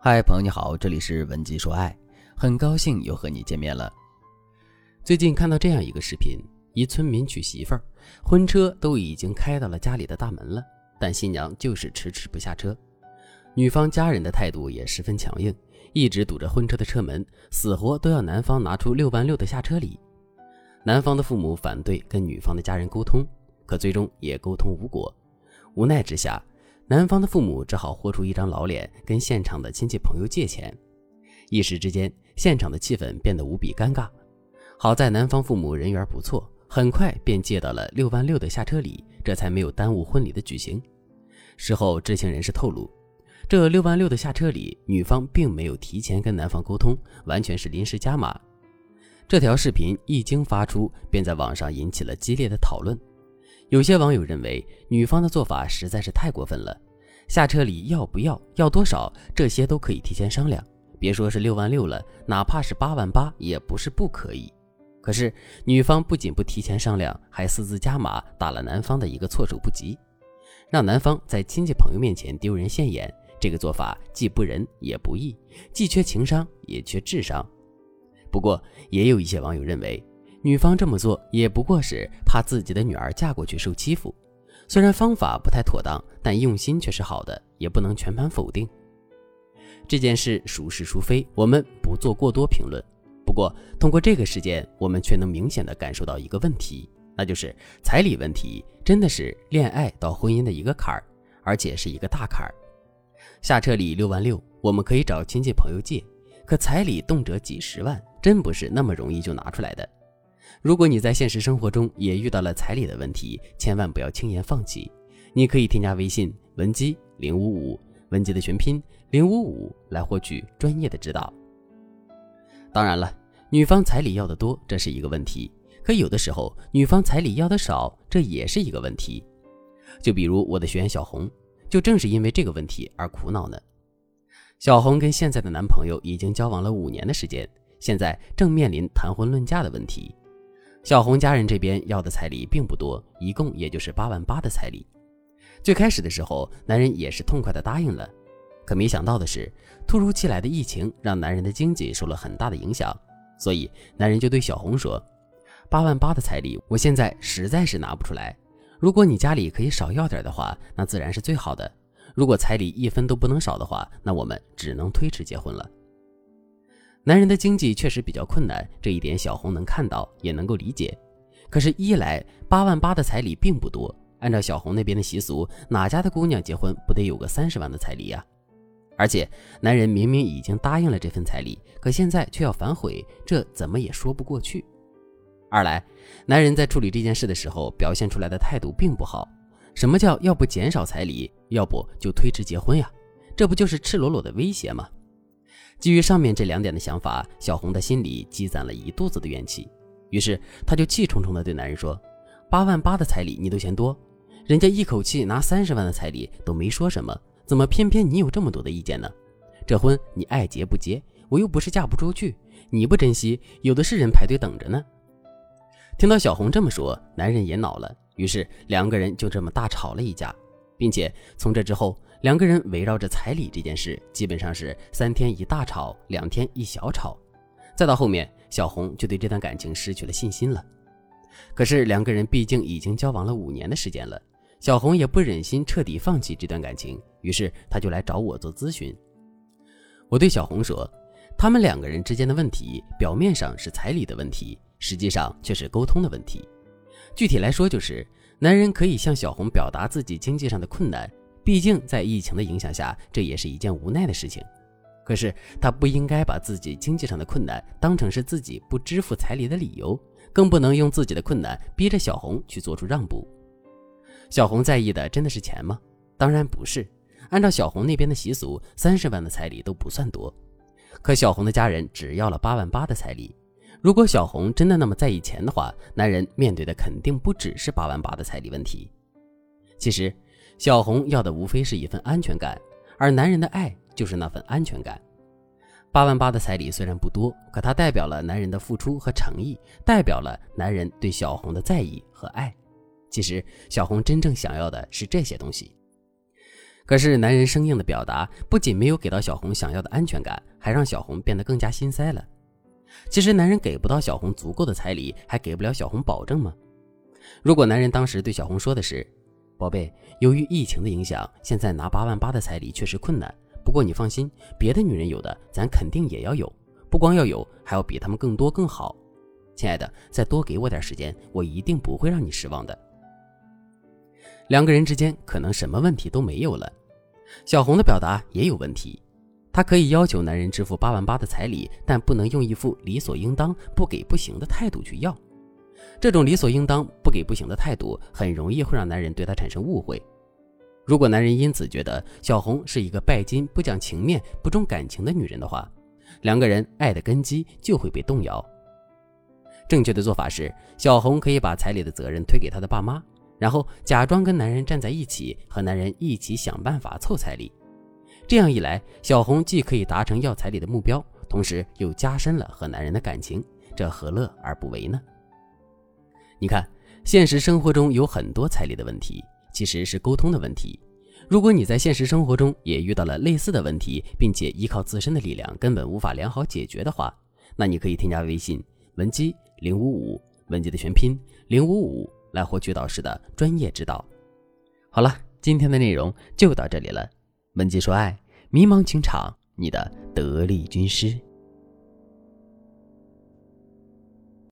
嗨，朋友你好，这里是文姬说爱，很高兴又和你见面了。最近看到这样一个视频，一村民娶媳妇儿，婚车都已经开到了家里的大门了，但新娘就是迟迟不下车。女方家人的态度也十分强硬，一直堵着婚车的车门，死活都要男方拿出六万六的下车礼。男方的父母反对跟女方的家人沟通，可最终也沟通无果，无奈之下。男方的父母只好豁出一张老脸，跟现场的亲戚朋友借钱。一时之间，现场的气氛变得无比尴尬。好在男方父母人缘不错，很快便借到了六万六的下车礼，这才没有耽误婚礼的举行。事后，知情人士透露，这六万六的下车礼，女方并没有提前跟男方沟通，完全是临时加码。这条视频一经发出，便在网上引起了激烈的讨论。有些网友认为，女方的做法实在是太过分了。下车礼要不要，要多少，这些都可以提前商量。别说是六万六了，哪怕是八万八，也不是不可以。可是女方不仅不提前商量，还私自加码，打了男方的一个措手不及，让男方在亲戚朋友面前丢人现眼。这个做法既不仁也不义，既缺情商也缺智商。不过，也有一些网友认为。女方这么做也不过是怕自己的女儿嫁过去受欺负，虽然方法不太妥当，但用心却是好的，也不能全盘否定。这件事孰是孰非，我们不做过多评论。不过，通过这个事件，我们却能明显的感受到一个问题，那就是彩礼问题真的是恋爱到婚姻的一个坎儿，而且是一个大坎儿。下车礼六万六，我们可以找亲戚朋友借，可彩礼动辄几十万，真不是那么容易就拿出来的。如果你在现实生活中也遇到了彩礼的问题，千万不要轻言放弃。你可以添加微信文姬零五五，文姬的全拼零五五，来获取专业的指导。当然了，女方彩礼要的多，这是一个问题；可有的时候，女方彩礼要的少，这也是一个问题。就比如我的学员小红，就正是因为这个问题而苦恼呢。小红跟现在的男朋友已经交往了五年的时间，现在正面临谈婚论嫁的问题。小红家人这边要的彩礼并不多，一共也就是八万八的彩礼。最开始的时候，男人也是痛快的答应了，可没想到的是，突如其来的疫情让男人的经济受了很大的影响，所以男人就对小红说：“八万八的彩礼，我现在实在是拿不出来。如果你家里可以少要点的话，那自然是最好的。如果彩礼一分都不能少的话，那我们只能推迟结婚了。”男人的经济确实比较困难，这一点小红能看到，也能够理解。可是，一来八万八的彩礼并不多，按照小红那边的习俗，哪家的姑娘结婚不得有个三十万的彩礼呀？而且，男人明明已经答应了这份彩礼，可现在却要反悔，这怎么也说不过去。二来，男人在处理这件事的时候表现出来的态度并不好。什么叫要不减少彩礼，要不就推迟结婚呀？这不就是赤裸裸的威胁吗？基于上面这两点的想法，小红的心里积攒了一肚子的怨气，于是她就气冲冲地对男人说：“八万八的彩礼你都嫌多，人家一口气拿三十万的彩礼都没说什么，怎么偏偏你有这么多的意见呢？这婚你爱结不结？我又不是嫁不出去，你不珍惜，有的是人排队等着呢。”听到小红这么说，男人也恼了，于是两个人就这么大吵了一架，并且从这之后。两个人围绕着彩礼这件事，基本上是三天一大吵，两天一小吵，再到后面，小红就对这段感情失去了信心了。可是两个人毕竟已经交往了五年的时间了，小红也不忍心彻底放弃这段感情，于是她就来找我做咨询。我对小红说，他们两个人之间的问题，表面上是彩礼的问题，实际上却是沟通的问题。具体来说，就是男人可以向小红表达自己经济上的困难。毕竟，在疫情的影响下，这也是一件无奈的事情。可是，他不应该把自己经济上的困难当成是自己不支付彩礼的理由，更不能用自己的困难逼着小红去做出让步。小红在意的真的是钱吗？当然不是。按照小红那边的习俗，三十万的彩礼都不算多。可小红的家人只要了八万八的彩礼。如果小红真的那么在意钱的话，男人面对的肯定不只是八万八的彩礼问题。其实。小红要的无非是一份安全感，而男人的爱就是那份安全感。八万八的彩礼虽然不多，可它代表了男人的付出和诚意，代表了男人对小红的在意和爱。其实，小红真正想要的是这些东西。可是男人生硬的表达不仅没有给到小红想要的安全感，还让小红变得更加心塞了。其实男人给不到小红足够的彩礼，还给不了小红保证吗？如果男人当时对小红说的是：“宝贝，由于疫情的影响，现在拿八万八的彩礼确实困难。不过你放心，别的女人有的，咱肯定也要有。不光要有，还要比他们更多更好。亲爱的，再多给我点时间，我一定不会让你失望的。”两个人之间可能什么问题都没有了。小红的表达也有问题，她可以要求男人支付八万八的彩礼，但不能用一副理所应当、不给不行的态度去要。这种理所应当、不给不行的态度，很容易会让男人对她产生误会。如果男人因此觉得小红是一个拜金、不讲情面、不重感情的女人的话，两个人爱的根基就会被动摇。正确的做法是，小红可以把彩礼的责任推给她的爸妈。然后假装跟男人站在一起，和男人一起想办法凑彩礼。这样一来，小红既可以达成要彩礼的目标，同时又加深了和男人的感情，这何乐而不为呢？你看，现实生活中有很多彩礼的问题，其实是沟通的问题。如果你在现实生活中也遇到了类似的问题，并且依靠自身的力量根本无法良好解决的话，那你可以添加微信文姬零五五，文姬的全拼零五五。来获取导师的专业指导。好了，今天的内容就到这里了。文姬说爱，迷茫情场，你的得力军师。